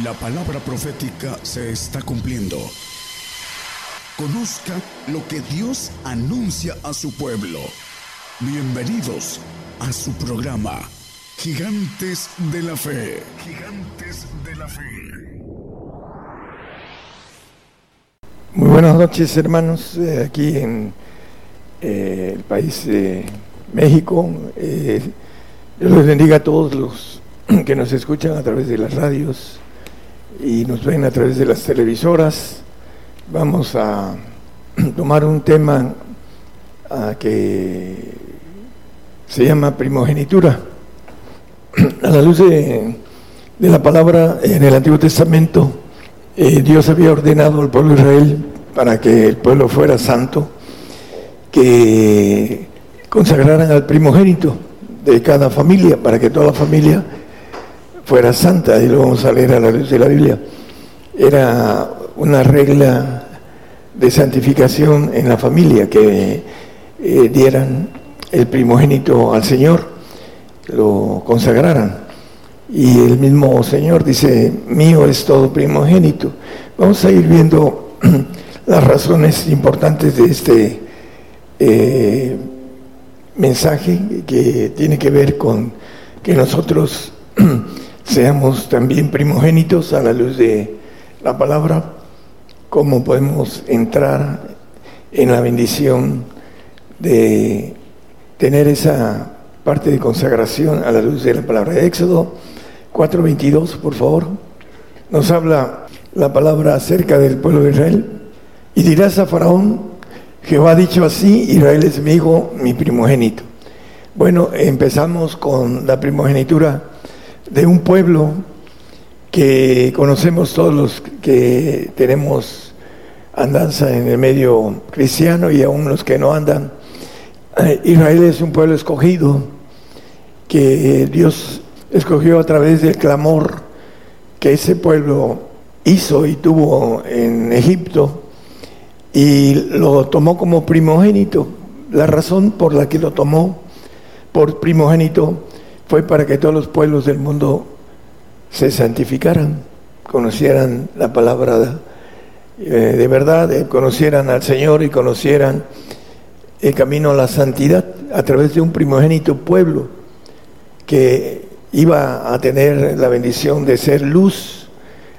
La palabra profética se está cumpliendo. Conozca lo que Dios anuncia a su pueblo. Bienvenidos a su programa, Gigantes de la Fe. Gigantes de la Fe. Muy buenas noches hermanos, eh, aquí en eh, el país de México. Eh, Dios les bendiga a todos los que nos escuchan a través de las radios y nos ven a través de las televisoras. Vamos a tomar un tema ah, que se llama primogenitura. A la luz de, la palabra en el Antiguo Testamento, eh, Dios había ordenado al pueblo de Israel para que el pueblo fuera santo, que consagraran al primogénito de cada familia, para que toda la familia fuera santa, y lo vamos a leer a la luz de la Biblia. Era una regla de santificación en la familia, que eh, dieran el primogénito al Señor, lo consagraran. Y el mismo Señor dice, mío es todo primogénito. Vamos a ir viendo las razones importantes de este eh, mensaje que tiene que ver con que nosotros seamos también primogénitos a la luz de la palabra, cómo podemos entrar en la bendición de tener esa parte de consagración a la luz de la palabra. de Éxodo 4:22, por favor, nos habla la palabra acerca del pueblo de Israel. Y dirás a Faraón, Jehová ha dicho así, Israel es mi hijo, mi primogénito. Bueno, empezamos con la primogenitura de un pueblo que conocemos todos los que tenemos andanza en el medio cristiano y aún los que no andan. Eh, Israel es un pueblo escogido que Dios escogió a través del clamor que ese pueblo hizo y tuvo en Egipto y lo tomó como primogénito. La razón por la que lo tomó por primogénito fue para que todos los pueblos del mundo se santificaran, conocieran la palabra eh, de verdad, eh, conocieran al Señor y conocieran el camino a la santidad a través de un primogénito pueblo que iba a tener la bendición de ser luz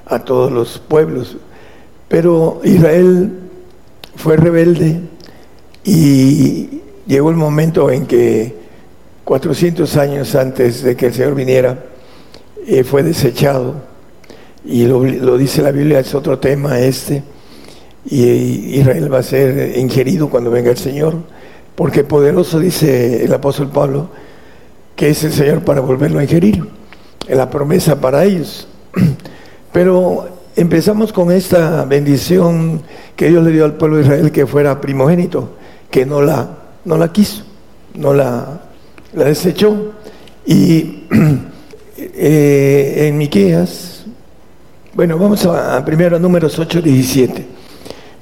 a todos los pueblos. Pero Israel fue rebelde y llegó el momento en que 400 años antes de que el Señor viniera, eh, fue desechado. Y lo, dice la Biblia, es otro tema este. Y Israel va a ser ingerido cuando venga el Señor, porque poderoso, dice el apóstol Pablo, que es el Señor para volverlo a ingerir. Es la promesa para ellos. Pero empezamos con esta bendición que Dios le dio al pueblo de Israel que fuera primogénito, que no la, no la quiso, no la la desechó. Y eh, en Miqueas, bueno, vamos a, primero a números 8, 17,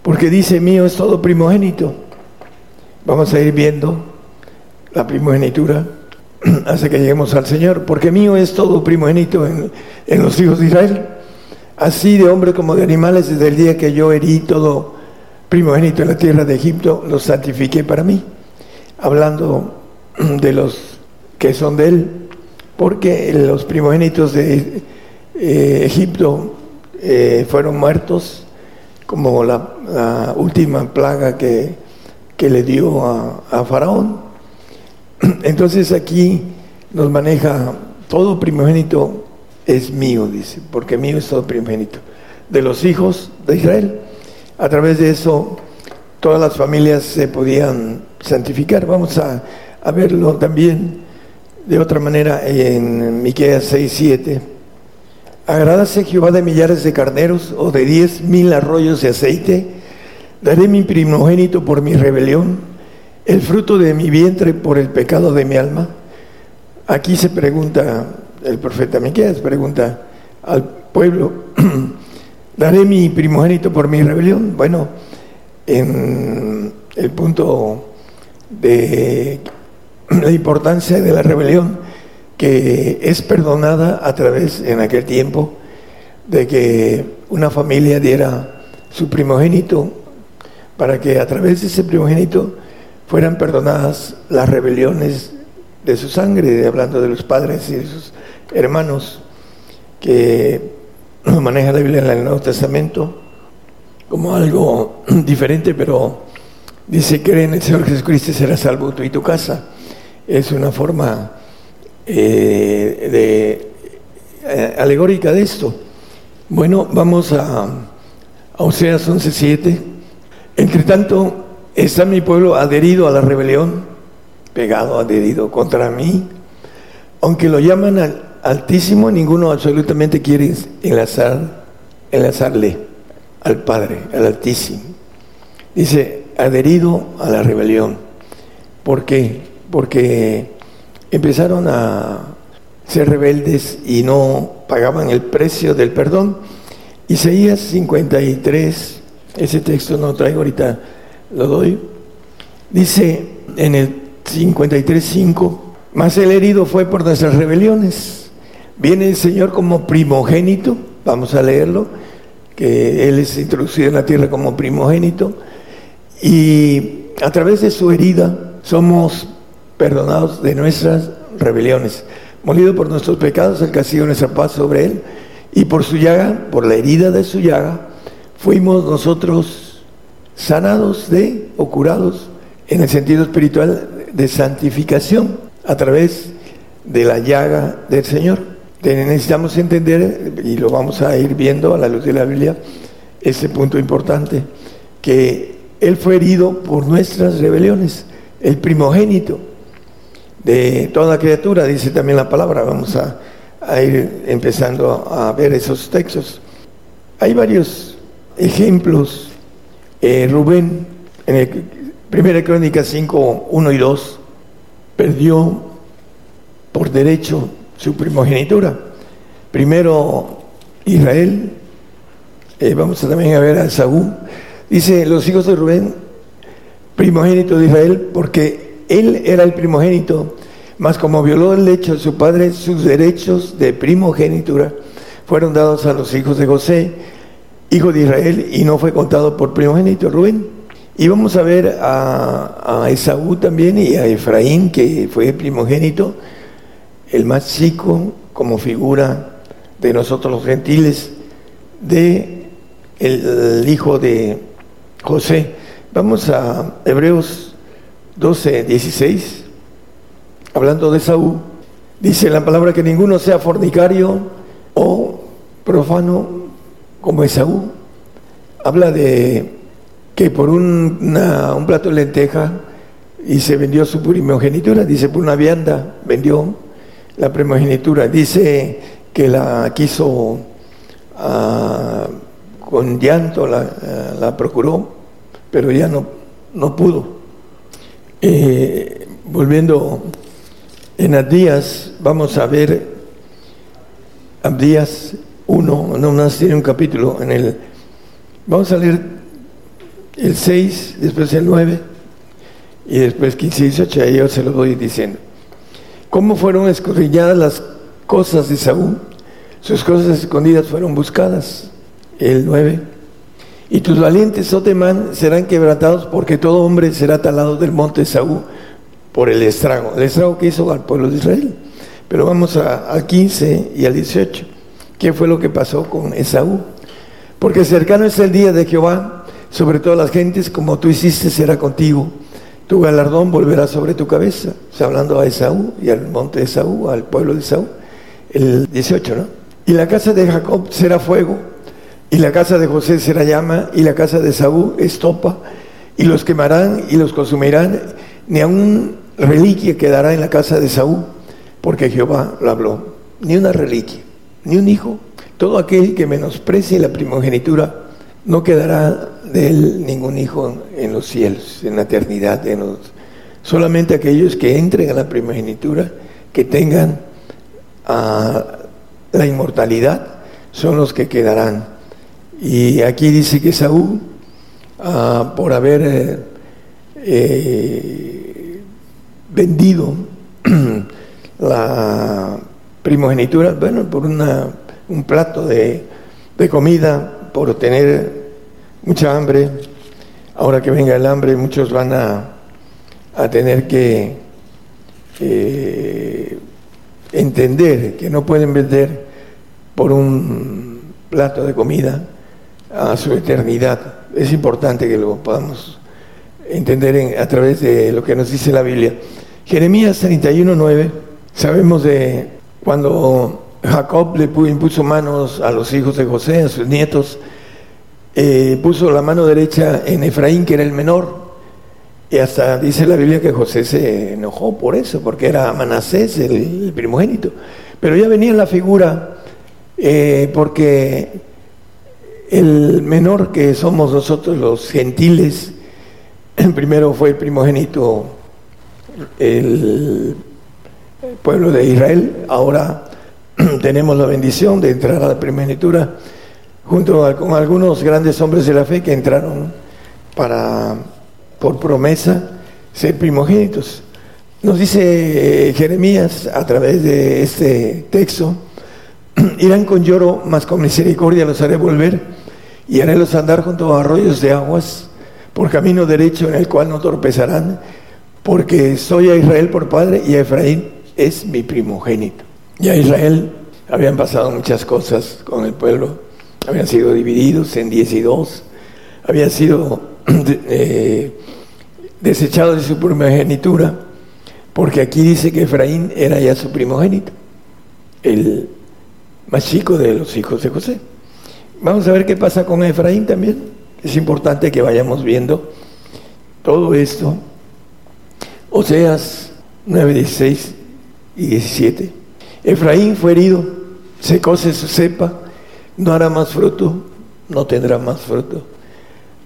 porque dice mío es todo primogénito. Vamos a ir viendo la primogenitura hasta que lleguemos al Señor, porque mío es todo primogénito en, en los hijos de Israel, así de hombre como de animales, desde el día que yo herí todo primogénito en la tierra de Egipto, lo santifiqué para mí, hablando de los que son de él, porque los primogénitos de eh, Egipto eh, fueron muertos como la, última plaga que, que le dio a, a, Faraón. Entonces aquí nos maneja todo primogénito es mío, dice, porque mío es todo primogénito, de los hijos de Israel. A través de eso todas las familias se podían santificar. Vamos a a verlo también de otra manera en Miqueas 6, 7. Agrádase Jehová de millares de carneros o de diez mil arroyos de aceite. Daré mi primogénito por mi rebelión, el fruto de mi vientre por el pecado de mi alma. Aquí se pregunta, el profeta Miqueas pregunta al pueblo, ¿daré mi primogénito por mi rebelión? Bueno, en el punto de la importancia de la rebelión que es perdonada a través en aquel tiempo de que una familia diera su primogénito para que a través de ese primogénito fueran perdonadas las rebeliones de su sangre, hablando de los padres y de sus hermanos, que maneja la Biblia en el Nuevo Testamento como algo diferente, pero dice, cree en el Señor Jesucristo y será salvo tú y tu casa. Es una forma eh, de, eh, alegórica de esto. Bueno, vamos a, a Oseas 11.7. Entre tanto, está mi pueblo adherido a la rebelión, pegado, adherido contra mí. Aunque lo llaman al Altísimo, ninguno absolutamente quiere enlazar, enlazarle al Padre, al Altísimo. Dice, adherido a la rebelión. ¿Por qué? Porque empezaron a ser rebeldes y no pagaban el precio del perdón. Isaías 53, ese texto no traigo ahorita, lo doy. Dice en el 53.5, más el herido fue por nuestras rebeliones. Viene el Señor como primogénito, vamos a leerlo, que Él es introducido en la tierra como primogénito, y a través de su herida somos perdonados de nuestras rebeliones. Molido por nuestros pecados, el castigo de nuestra paz sobre Él, y por su llaga, por la herida de su llaga, fuimos nosotros sanados de o curados en el sentido espiritual de santificación a través de la llaga del Señor. Necesitamos entender, y lo vamos a ir viendo a la luz de la Biblia, ese punto importante, que Él fue herido por nuestras rebeliones, el primogénito de toda criatura, dice también la palabra, vamos a, ir empezando a ver esos textos. Hay varios ejemplos. Eh, Rubén, en el Primera Crónica 5, 1 y 2, perdió por derecho su primogenitura. Primero Israel, eh, vamos a también a ver a Saúl. Dice los hijos de Rubén, primogénito de Israel, porque él era el primogénito, mas como violó el lecho de su padre, sus derechos de primogenitura fueron dados a los hijos de José, hijo de Israel, y no fue contado por primogénito Rubén. Y vamos a ver a, a Esaú también y a Efraín, que fue primogénito, el más chico como figura de nosotros los gentiles, de el, hijo de José. Vamos a Hebreos 12, 16, hablando de Esaú. Dice la palabra que ninguno sea fornicario o profano como Esaú. Habla de que por un plato de lenteja y se vendió su primogenitura, dice por una vianda vendió la primogenitura, dice que la quiso ah, con llanto, la, procuró, pero ya no, no pudo. Eh, volviendo en Abdías, vamos a ver Abdías 1, no más tiene un capítulo en el, vamos a leer el 6, después el 9 y después 15 y 18, ahí yo se lo voy diciendo. ¿Cómo fueron escudriñadas las cosas de Saúl? Sus cosas escondidas fueron buscadas. El 9. Y tus valientes, Otemán, oh serán quebrantados porque todo hombre será talado del monte Saúl por el estrago. El estrago que hizo al pueblo de Israel. Pero vamos al 15 y al 18. ¿Qué fue lo que pasó con Esaú? Porque cercano es el día de Jehová sobre todas las gentes, como tú hiciste será contigo. Tu galardón volverá sobre tu cabeza. Está hablando a Esaú y al monte de Esaú, al pueblo de Esaú. El 18, ¿no? Y la casa de Jacob será fuego, y la casa de José será llama, y la casa de Esaú estopa, y los quemarán y los consumirán, ni aun reliquia quedará en la casa de Esaú, porque Jehová lo habló. Ni una reliquia, ni un hijo. Todo aquel que menosprecie la primogenitura no quedará de él ningún hijo en los cielos, en la eternidad. En los, solamente aquellos que entren a la primogenitura, que tengan ah, la inmortalidad, son los que quedarán. Y aquí dice que Saúl, ah, por haber eh, eh, vendido la primogenitura, bueno, por una, un plato de comida, por tener mucha hambre. Ahora que venga el hambre, muchos van a, a tener que eh, entender que no pueden vender por un plato de comida a su eternidad. Es importante que lo podamos entender a través de lo que nos dice la Biblia. Jeremías 31.9, sabemos de cuando Jacob le impuso manos a los hijos de José, a sus nietos, eh, puso la mano derecha en Efraín, que era el menor, y hasta dice la Biblia que José se enojó por eso, porque era Manasés el, primogénito. Pero ya venía la figura, eh, porque el menor que somos nosotros los gentiles, primero fue el primogénito, el pueblo de Israel, ahora tenemos la bendición de entrar a la primogenitura junto con algunos grandes hombres de la fe que entraron para por promesa ser primogénitos. Nos dice eh, Jeremías a través de este texto, irán con lloro, mas con misericordia los haré volver y haré los andar junto a arroyos de aguas por camino derecho en el cual no torpezarán, porque soy a Israel por padre y a Efraín es mi primogénito. Y a Israel habían pasado muchas cosas con el pueblo, habían sido divididos en diez y dos, habían sido eh, desechado de su primogenitura, porque aquí dice que Efraín era ya su primogénito, el más chico de los hijos de José. Vamos a ver qué pasa con Efraín también. Es importante que vayamos viendo todo esto. Oseas 9, 16 y 17. Efraín fue herido, secóse su cepa, no hará más fruto, no tendrá más fruto.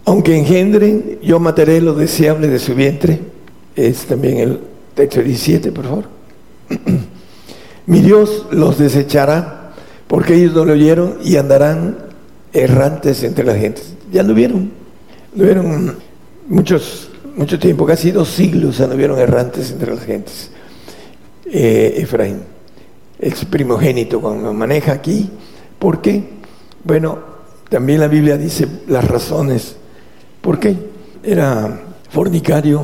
Aunque engendren, yo mataré lo deseable de su vientre. Es también el texto 17, por favor. Mi Dios los desechará porque ellos no lo oyeron y andarán errantes entre la gente. Ya lo vieron. Lo vieron muchos, mucho tiempo, casi dos siglos anduvieron errantes entre las gentes. Eh, Efraín, el primogénito, cuando maneja aquí. ¿Por qué? Bueno, también la Biblia dice las razones ¿Por qué? Era fornicario.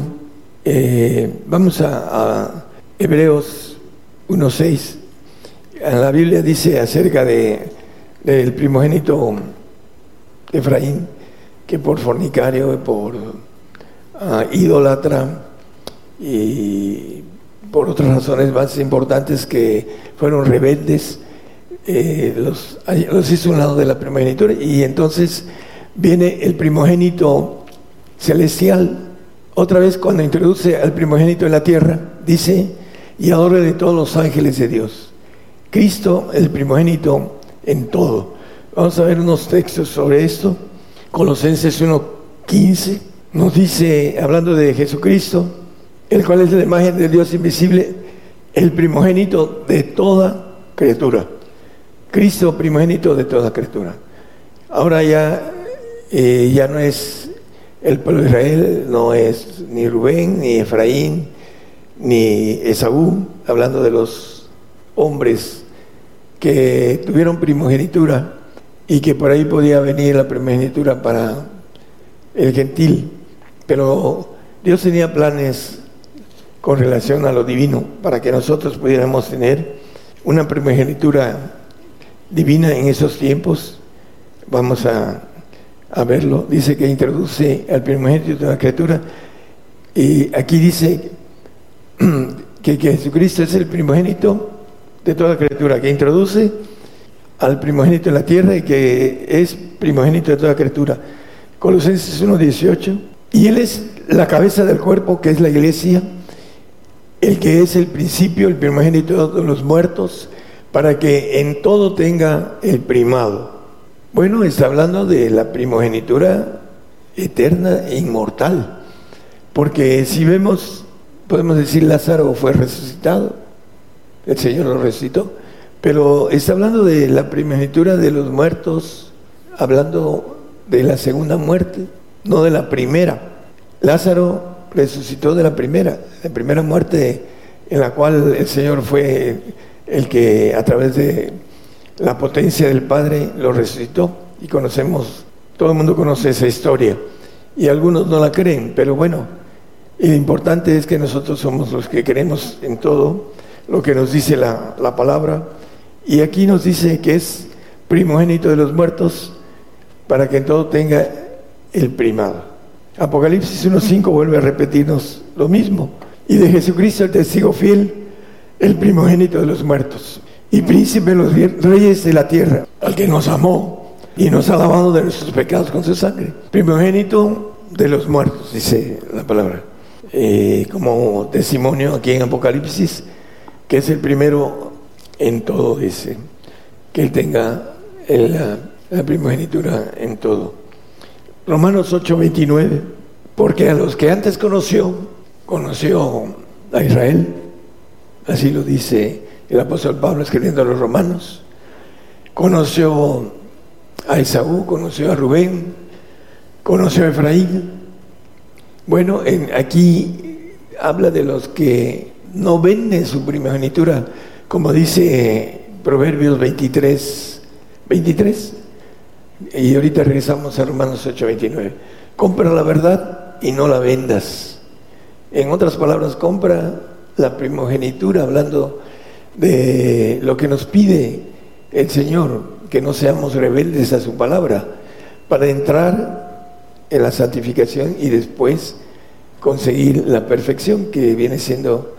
Eh, vamos a, a Hebreos 1.6. La Biblia dice acerca de, del primogénito Efraín que por fornicario, por uh, idólatra y por otras razones más importantes que fueron rebeldes, eh, los, hizo un lado de la primogenitura y entonces viene el primogénito celestial. Otra vez cuando introduce al primogénito en la tierra, dice, y ahora de todos los ángeles de Dios. Cristo, el primogénito en todo. Vamos a ver unos textos sobre esto. Colosenses 1.15 nos dice, hablando de Jesucristo, el cual es la imagen de Dios invisible, el primogénito de toda criatura. Cristo, primogénito de toda criatura. Ahora ya eh, ya no es el pueblo de Israel, no es ni Rubén, ni Efraín, ni Esaú, hablando de los hombres que tuvieron primogenitura y que por ahí podía venir la primogenitura para el gentil. Pero Dios tenía planes con relación a lo divino para que nosotros pudiéramos tener una primogenitura divina en esos tiempos. Vamos a verlo, dice que introduce al primogénito de la criatura y aquí dice que, Jesucristo es el primogénito de toda criatura, que introduce al primogénito en la tierra y que es primogénito de toda criatura. Colosenses 1.18. Y Él es la cabeza del cuerpo, que es la iglesia, el que es el principio, el primogénito de los muertos, para que en todo tenga el primado. Bueno, está hablando de la primogenitura eterna e inmortal. Porque si vemos, podemos decir Lázaro fue resucitado, el Señor lo resucitó, pero está hablando de la primogenitura de los muertos, hablando de la segunda muerte, no de la primera. Lázaro resucitó de la primera, la primera muerte en la cual el Señor fue el que a través de la potencia del Padre lo resucitó. Y conocemos, todo el mundo conoce esa historia. Y algunos no la creen, pero bueno, lo importante es que nosotros somos los que creemos en todo lo que nos dice la, la palabra y aquí nos dice que es primogénito de los muertos para que en todo tenga el primado. Apocalipsis 1.5 vuelve a repetirnos lo mismo. Y de Jesucristo el testigo fiel, el primogénito de los muertos y príncipe de los reyes de la tierra, al que nos amó y nos ha lavado de nuestros pecados con su sangre. Primogénito de los muertos, dice la palabra. Eh, como testimonio aquí en Apocalipsis, que es el primero en todo, dice, que él tenga la, primogenitura en todo. Romanos 8:29, porque a los que antes conoció, conoció a Israel, así lo dice el apóstol Pablo escribiendo a los romanos, conoció a Esaú, conoció a Rubén, conoció a Efraín. Bueno, en, aquí habla de los que no venden su primogenitura, como dice Proverbios 23, 23. Y ahorita regresamos a Romanos 8:29. Compra la verdad y no la vendas. En otras palabras, compra la primogenitura, hablando de lo que nos pide el Señor, que no seamos rebeldes a su palabra, para entrar en la santificación y después conseguir la perfección que viene siendo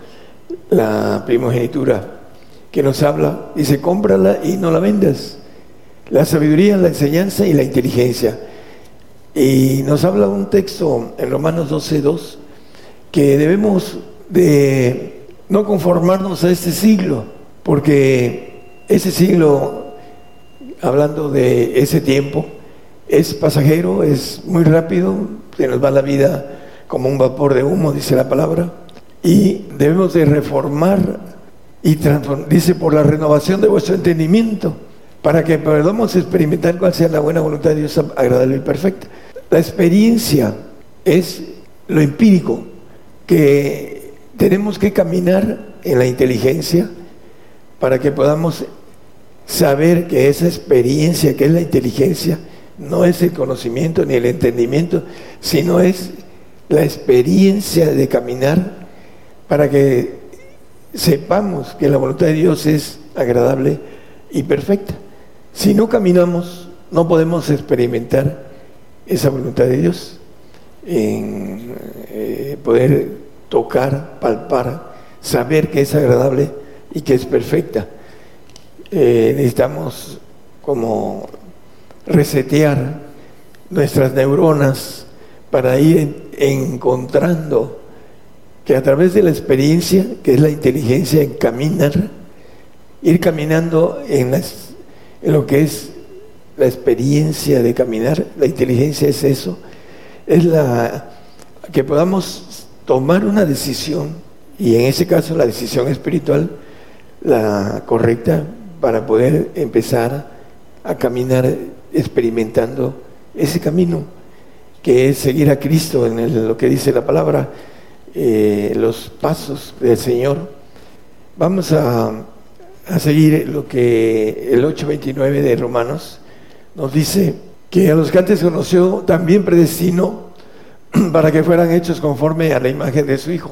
la primogenitura, que nos habla, dice, cómprala y no la vendas la sabiduría, la enseñanza y la inteligencia. Y nos habla un texto en Romanos 12.2 que debemos de no conformarnos a este siglo, porque ese siglo, hablando de ese tiempo, es pasajero, es muy rápido, se nos va la vida como un vapor de humo, dice la palabra, y debemos de reformar y dice, por la renovación de vuestro entendimiento para que podamos experimentar cuál sea la buena voluntad de Dios agradable y perfecta. La experiencia es lo empírico, que tenemos que caminar en la inteligencia para que podamos saber que esa experiencia, que es la inteligencia, no es el conocimiento ni el entendimiento, sino es la experiencia de caminar para que sepamos que la voluntad de Dios es agradable y perfecta. Si no caminamos, no podemos experimentar esa voluntad de Dios, en eh, poder tocar, palpar, saber que es agradable y que es perfecta. Eh, necesitamos como resetear nuestras neuronas para ir encontrando que a través de la experiencia, que es la inteligencia en caminar, ir caminando en lo que es la experiencia de caminar, la inteligencia es eso, es la que podamos tomar una decisión y en ese caso la decisión espiritual, la correcta para poder empezar a caminar experimentando ese camino que es seguir a Cristo en lo que dice la palabra, eh, los pasos del Señor. Vamos a a seguir lo que el 8.29 de Romanos nos dice que a los que antes conoció también predestinó para que fueran hechos conforme a la imagen de su Hijo,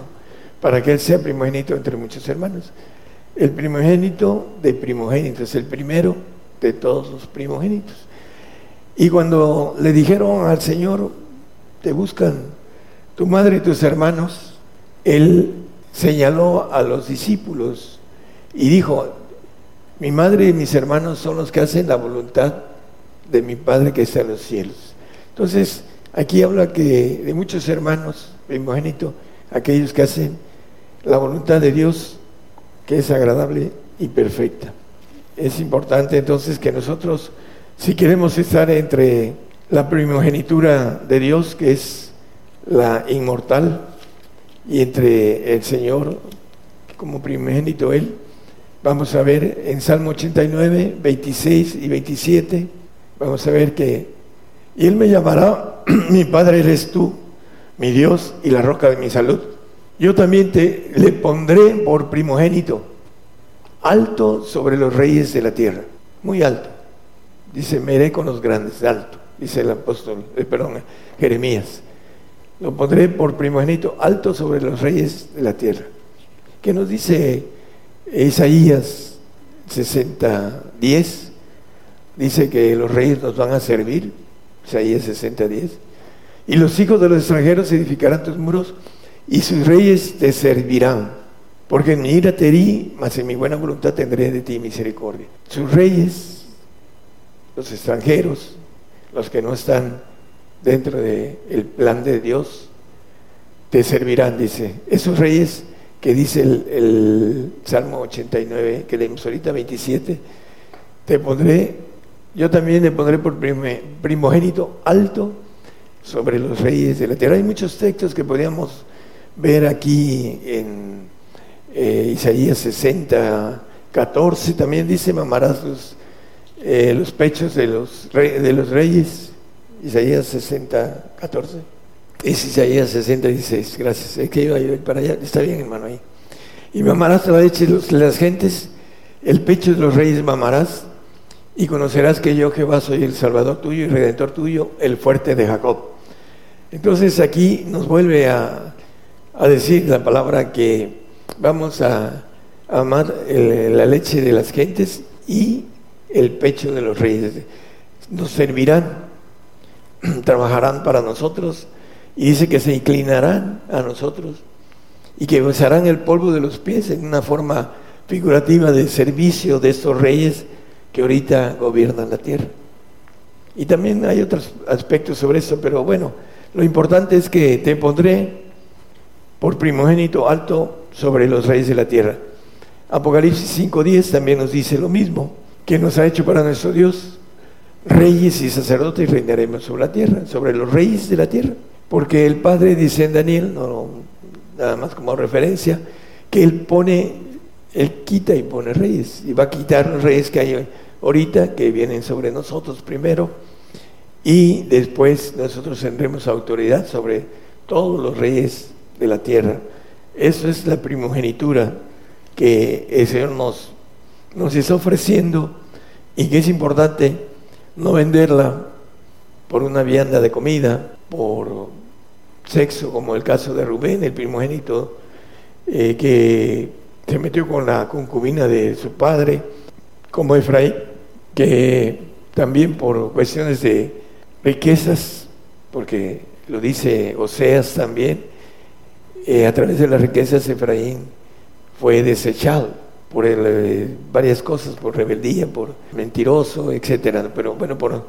para que Él sea primogénito entre muchos hermanos. El primogénito de primogénitos, el primero de todos los primogénitos. Y cuando le dijeron al Señor, te buscan tu madre y tus hermanos, Él señaló a los discípulos y dijo, mi madre y mis hermanos son los que hacen la voluntad de mi Padre que está en los cielos. Entonces, aquí habla que de muchos hermanos, primogénito, aquellos que hacen la voluntad de Dios, que es agradable y perfecta. Es importante entonces que nosotros, si queremos estar entre la primogenitura de Dios, que es la inmortal, y entre el Señor como primogénito Él, Vamos a ver en Salmo 89, 26 y 27, vamos a ver que, y Él me llamará, mi Padre eres tú, mi Dios y la roca de mi salud. Yo también te le pondré por primogénito, alto sobre los reyes de la tierra. muy alto. Dice, me iré con los grandes, alto, dice el apóstol, eh, perdón, Jeremías. Lo pondré por primogénito alto sobre los reyes de la tierra. ¿Qué nos dice Isaías 60, 10? Dice que los reyes nos van a servir, Isaías 60, 10. Y los hijos de los extranjeros edificarán tus muros y sus reyes te servirán. Porque en mi ira te herí, mas en mi buena voluntad tendré de ti misericordia. Sus reyes, los extranjeros, los que no están dentro del plan de Dios, te servirán, dice. Esos reyes que dice el, Salmo 89, que leemos ahorita, 27, te pondré, yo también le pondré por primogénito alto sobre los reyes de la tierra. Hay muchos textos que podríamos ver aquí en eh, Isaías 60, 14 también dice, mamarás los, eh, los pechos de los, de los reyes. Isaías 60, 14. Es Isaías 60, 16. Gracias. Es que iba ir para allá. Está bien, hermano, ahí. Y mamarás la leche de las gentes, el pecho de los reyes mamarás, y conocerás que yo, Jehová, soy el Salvador tuyo y Redentor tuyo, el fuerte de Jacob. Entonces aquí nos vuelve a, a decir la palabra que vamos a amar la leche de las gentes y el pecho de los reyes. Nos servirán, trabajarán para nosotros y dice que se inclinarán a nosotros y que besarán el polvo de los pies en una forma figurativa de servicio de estos reyes que ahorita gobiernan la tierra. Y también hay otros aspectos sobre eso, pero bueno, lo importante es que te pondré por primogénito alto sobre los reyes de la tierra. Apocalipsis 5.10 también nos dice lo mismo, que nos ha hecho para nuestro Dios reyes y sacerdotes reinaremos sobre la tierra, sobre los reyes de la tierra. Porque el Padre dice en Daniel, no, nada más como referencia, que Él pone, Él quita y pone reyes, y va a quitar los reyes que hay ahorita, que vienen sobre nosotros primero, y después nosotros tendremos autoridad sobre todos los reyes de la tierra. Eso es la primogenitura que el Señor nos, nos está ofreciendo y que es importante no venderla por una vianda de comida, por sexo, como el caso de Rubén, el primogénito, eh, que se metió con la concubina de su padre, como Efraín, que también por cuestiones de riquezas, porque lo dice Oseas también, eh, a través de las riquezas Efraín fue desechado por eh, varias cosas, por rebeldía, por mentiroso, etcétera. Pero bueno, por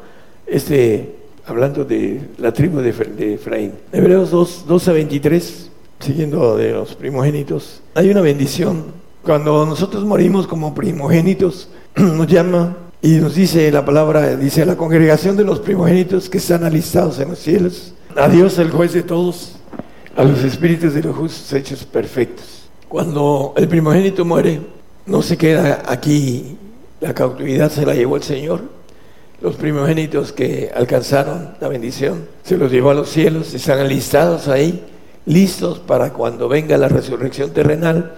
este, hablando de la tribu de, Efraín. Hebreos 2, 2 a 23, siguiendo de los primogénitos, hay una bendición. Cuando nosotros morimos como primogénitos, nos llama y nos dice la palabra, dice la congregación de los primogénitos que están alistados en los cielos. A Dios, el juez de todos, a los espíritus de los justos hechos perfectos. Cuando el primogénito muere, no se queda aquí, la cautividad se la llevó el Señor. Los primogénitos que alcanzaron la bendición se los llevó a los cielos, están alistados ahí, listos para cuando venga la resurrección terrenal,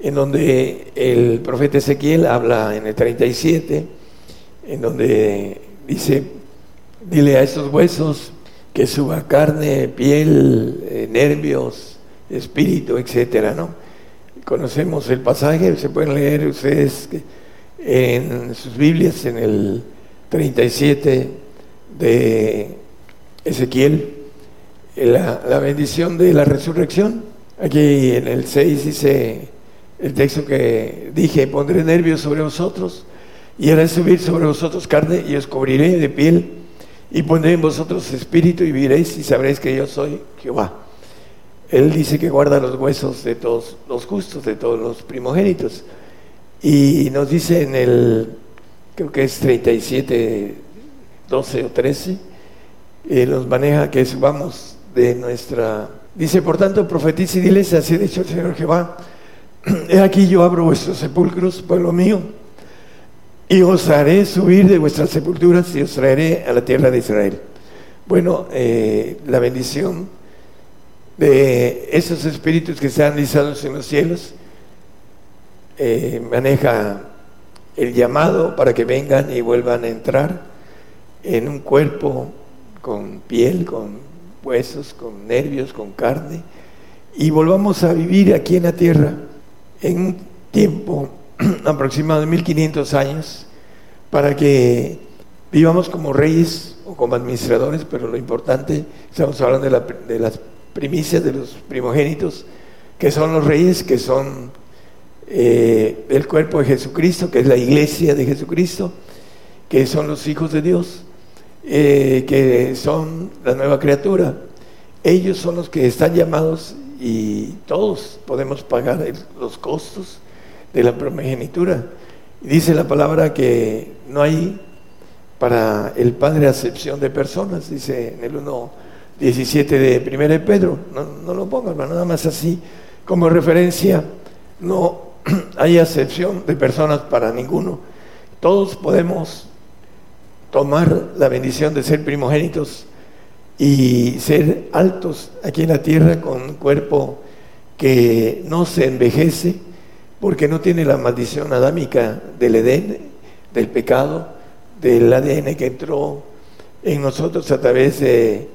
en donde el profeta Ezequiel habla en el 37, en donde dice, dile a estos huesos, que suba carne, piel, eh, nervios, espíritu, etcétera, ¿no? Conocemos el pasaje, se pueden leer ustedes en sus Biblias en el 37 de Ezequiel, la, la bendición de la resurrección. Aquí en el 6 dice el texto que dije, pondré nervios sobre vosotros y haré subir sobre vosotros carne y os cubriré de piel y pondré en vosotros espíritu y viviréis y sabréis que yo soy Jehová. Él dice que guarda los huesos de todos los justos, de todos los primogénitos. Y nos dice en el, creo que es 37, 12 o 13, eh, nos maneja que subamos de nuestra... Dice, por tanto, profetiza y diles, así ha dicho el Señor Jehová, he aquí yo abro vuestros sepulcros, pueblo mío, y os haré subir de vuestras sepulturas y os traeré a la tierra de Israel. Bueno, eh, la bendición de esos espíritus que están lisados en los cielos eh, maneja el llamado para que vengan y vuelvan a entrar en un cuerpo con piel, con huesos, con nervios, con carne, y volvamos a vivir aquí en la tierra en un tiempo aproximado de 1500 años para que vivamos como reyes o como administradores, pero lo importante, estamos hablando de, las primicias de los primogénitos, que son los reyes, que son eh, el cuerpo de Jesucristo, que es la iglesia de Jesucristo, que son los hijos de Dios, eh, que son la nueva criatura. Ellos son los que están llamados y todos podemos pagar los costos de la primogenitura. Dice la palabra que no hay para el Padre acepción de personas, dice en el 1.17 de 1 de Pedro. No, no lo pongan, nada más así como referencia. No hay acepción de personas para ninguno. Todos podemos tomar la bendición de ser primogénitos y ser altos aquí en la tierra con un cuerpo que no se envejece porque no tiene la maldición adámica del Edén, del pecado, del ADN que entró en nosotros a través de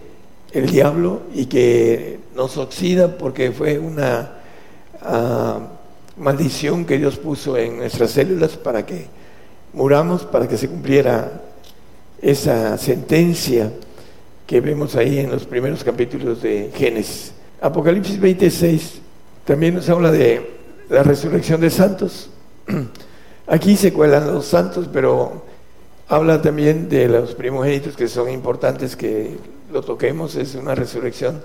el diablo y que nos oxida porque fue una ah, maldición que Dios puso en nuestras células para que muramos, para que se cumpliera esa sentencia que vemos ahí en los primeros capítulos de Génesis. Apocalipsis 26 también nos habla de la resurrección de santos. Aquí se cuelan los santos, pero habla también de los primogénitos que son importantes que lo toquemos, es una resurrección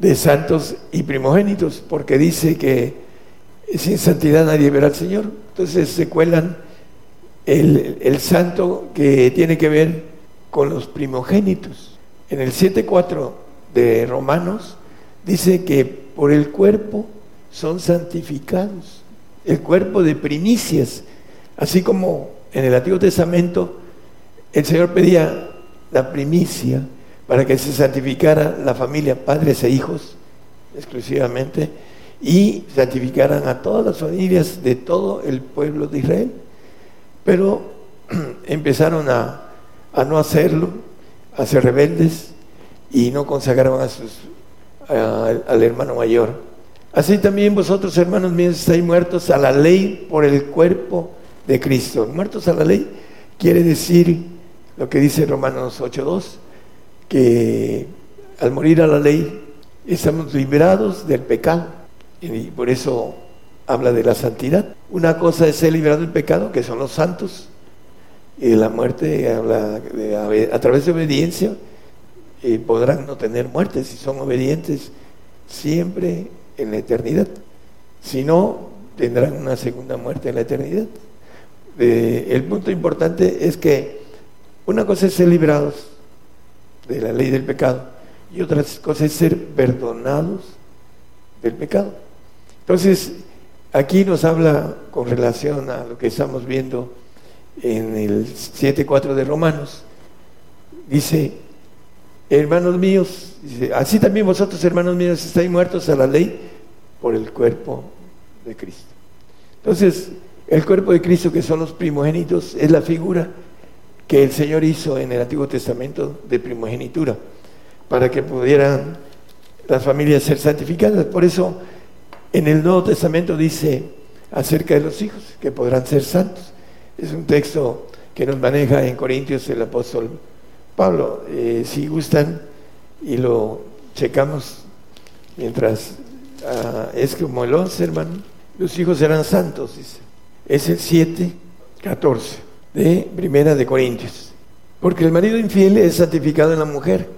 de santos y primogénitos, porque dice que sin santidad nadie verá al Señor. Entonces se cuelan el, santo que tiene que ver con los primogénitos. En el 7.4 de Romanos dice que por el cuerpo son santificados, el cuerpo de primicias, así como en el Antiguo Testamento el Señor pedía la primicia para que se santificara la familia, padres e hijos exclusivamente, y santificaran a todas las familias de todo el pueblo de Israel pero empezaron a, no hacerlo, a ser rebeldes y no consagraban a sus, al hermano mayor. Así también vosotros, hermanos míos, estáis muertos a la ley por el cuerpo de Cristo. Muertos a la ley quiere decir lo que dice Romanos 8.2, que al morir a la ley estamos liberados del pecado. Y por eso habla de la santidad. Una cosa es ser liberado del pecado, que son los santos, y de la muerte habla a través de obediencia, y podrán no tener muerte si son obedientes siempre en la eternidad. Si no, tendrán una segunda muerte en la eternidad. El punto importante es que una cosa es ser librados de la ley del pecado y otra cosa es ser perdonados del pecado. Entonces, Aquí nos habla con relación a lo que estamos viendo en el 7.4 de Romanos. Dice, hermanos míos, así también vosotros, hermanos míos, estáis muertos a la ley por el cuerpo de Cristo. Entonces, el cuerpo de Cristo, que son los primogénitos, es la figura que el Señor hizo en el Antiguo Testamento de primogenitura, para que pudieran las familias ser santificadas. Por eso en el Nuevo Testamento dice acerca de los hijos que podrán ser santos. Es un texto que nos maneja en Corintios el apóstol Pablo. Eh, si gustan y lo checamos mientras ah, es como el 11, hermano. Los hijos serán santos, dice. Es el 7, 14 de Primera de Corintios. Porque el marido infiel es santificado en la mujer.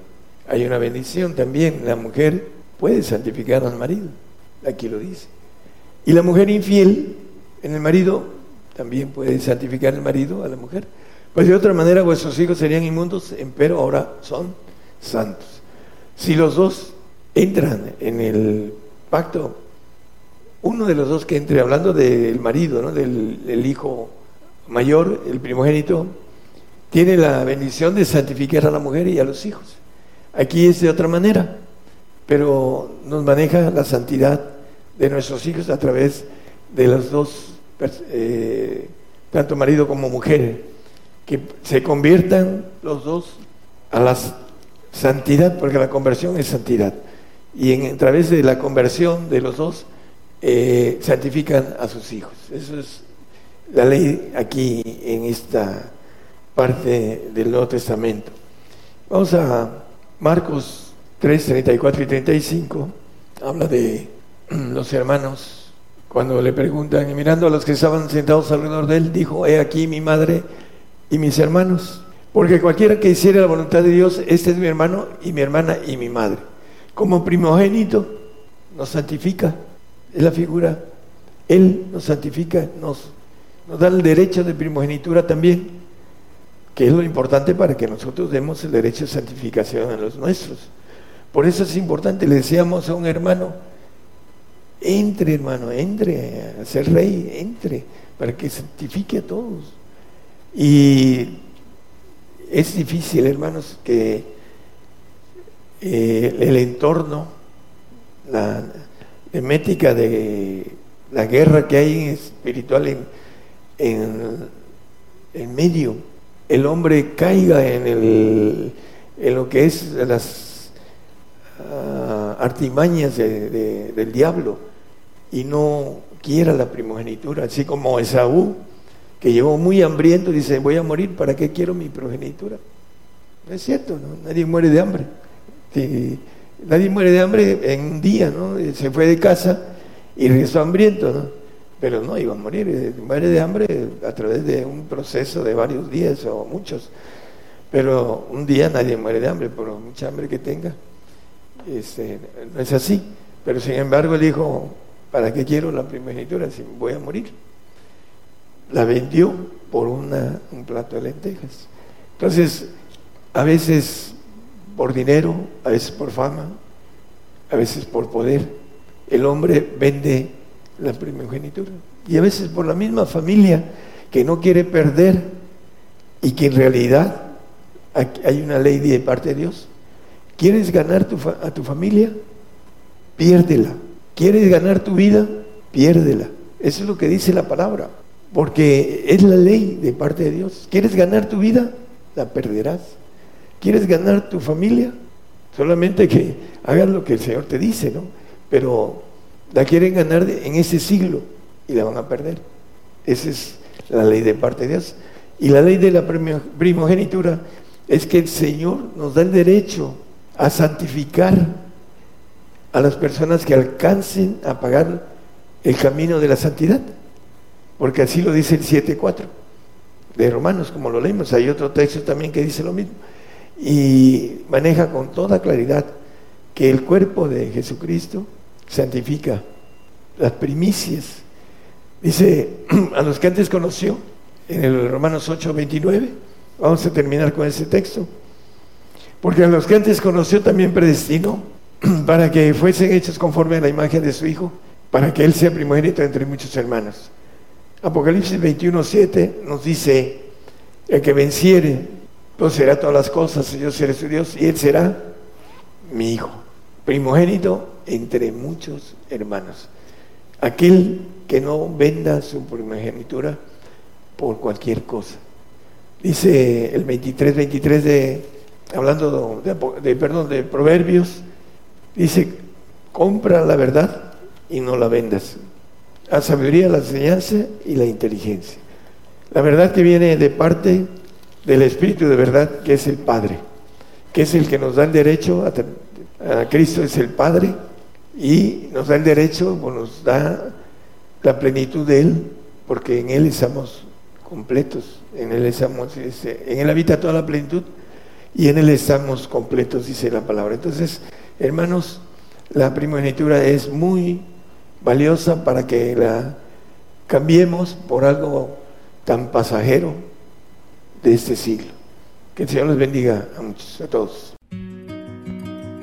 Hay una bendición también. La mujer puede santificar al marido. Aquí lo dice. Y la mujer infiel en el marido también puede santificar el marido a la mujer. Pues de otra manera vuestros hijos serían inmundos, pero ahora son santos. Si los dos entran en el pacto, uno de los dos que entre, hablando del marido, ¿no? del, hijo mayor, el primogénito, tiene la bendición de santificar a la mujer y a los hijos. Aquí es de otra manera pero nos maneja la santidad de nuestros hijos a través de las dos eh, tanto marido como mujer, que se conviertan los dos a la santidad, porque la conversión es santidad. Y en, a través de la conversión de los dos, eh, santifican a sus hijos. Eso es la ley aquí en esta parte del Nuevo Testamento. Vamos a Marcos 3, 34 y 35. Habla de los hermanos. Cuando le preguntan, y mirando a los que estaban sentados alrededor de él, dijo, he aquí mi madre y mis hermanos. Porque cualquiera que hiciera la voluntad de Dios, este es mi hermano y mi hermana y mi madre. Como primogénito nos santifica, es la figura. Él nos santifica, nos, nos da el derecho de primogenitura también, que es lo importante para que nosotros demos el derecho de santificación a los nuestros. Por eso es importante, le decíamos a un hermano, entre hermano, entre a ser rey, entre, para que santifique a todos. Y es difícil, hermanos, que eh, el entorno, la emética de la guerra que hay espiritual en, en, medio, el hombre caiga en, el, en lo que es las ah, artimañas del diablo y no quiera la primogenitura, así como Esaú, que llegó muy hambriento, dice, voy a morir, ¿para qué quiero mi progenitura? No es cierto, nadie muere de hambre. Nadie muere de hambre en un día, ¿no? Se fue de casa y regresó hambriento, ¿no? Pero no iba a morir, eh, muere de hambre a través de un proceso de varios días o muchos. Pero un día nadie muere de hambre, por mucha hambre que tenga. Este, no es así. Pero sin embargo él dijo, ¿para qué quiero la primogenitura si voy a morir? La vendió por una, un plato de lentejas. Entonces, a veces por dinero, a veces por fama, a veces por poder, el hombre vende la primogenitura. Y a veces por la misma familia que no quiere perder y que en realidad hay una ley de parte de Dios. ¿Quieres ganar a tu familia? Piérdela. ¿Quieres ganar tu vida? Piérdela. Eso es lo que dice la palabra. Porque es la ley de parte de Dios. ¿Quieres ganar tu vida? La perderás. ¿Quieres ganar tu familia? Solamente que hagas lo que el Señor te dice, ¿no? Pero la quieren ganar en ese siglo y la van a perder. Esa es la ley de parte de Dios. Y la ley de la primogenitura es que el Señor nos da el derecho a santificar a las personas que alcancen a pagar el camino de la santidad. Porque así lo dice el 7.4 de Romanos, como lo leímos. Hay otro texto también que dice lo mismo. Y maneja con toda claridad que el cuerpo de Jesucristo santifica las primicias. Dice, a los que antes conoció, en el Romanos 8, 29, vamos a terminar con ese texto, porque a los que antes conoció también predestinó para que fuesen hechos conforme a la imagen de su Hijo, para que Él sea primogénito entre muchos hermanos. Apocalipsis 21, 7 nos dice, el que venciere, pues será todas las cosas, yo seré su Dios, y Él será mi Hijo, primogénito entre muchos hermanos. Aquel que no venda su primogenitura por cualquier cosa. Dice el 23, 23 de, hablando de, perdón, de Proverbios, dice, compra la verdad y no la vendas. La sabiduría, la enseñanza y la inteligencia. La verdad que viene de parte del Espíritu de verdad, que es el Padre, que es el que nos da el derecho a, Cristo, es el Padre, y nos da el derecho, nos da la plenitud de Él, porque en Él estamos completos, en Él estamos, en Él habita toda la plenitud y en Él estamos completos, dice la palabra. Entonces, hermanos, la primogenitura es muy valiosa para que la cambiemos por algo tan pasajero de este siglo. Que el Señor les bendiga a muchos, a todos.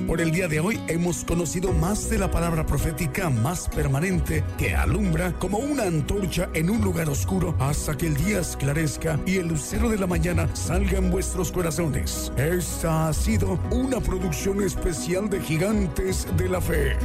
Por el día de hoy hemos conocido más de la palabra profética más permanente que alumbra como una antorcha en un lugar oscuro hasta que el día esclarezca y el lucero de la mañana salga en vuestros corazones. Esta ha sido una producción especial de Gigantes de la Fe.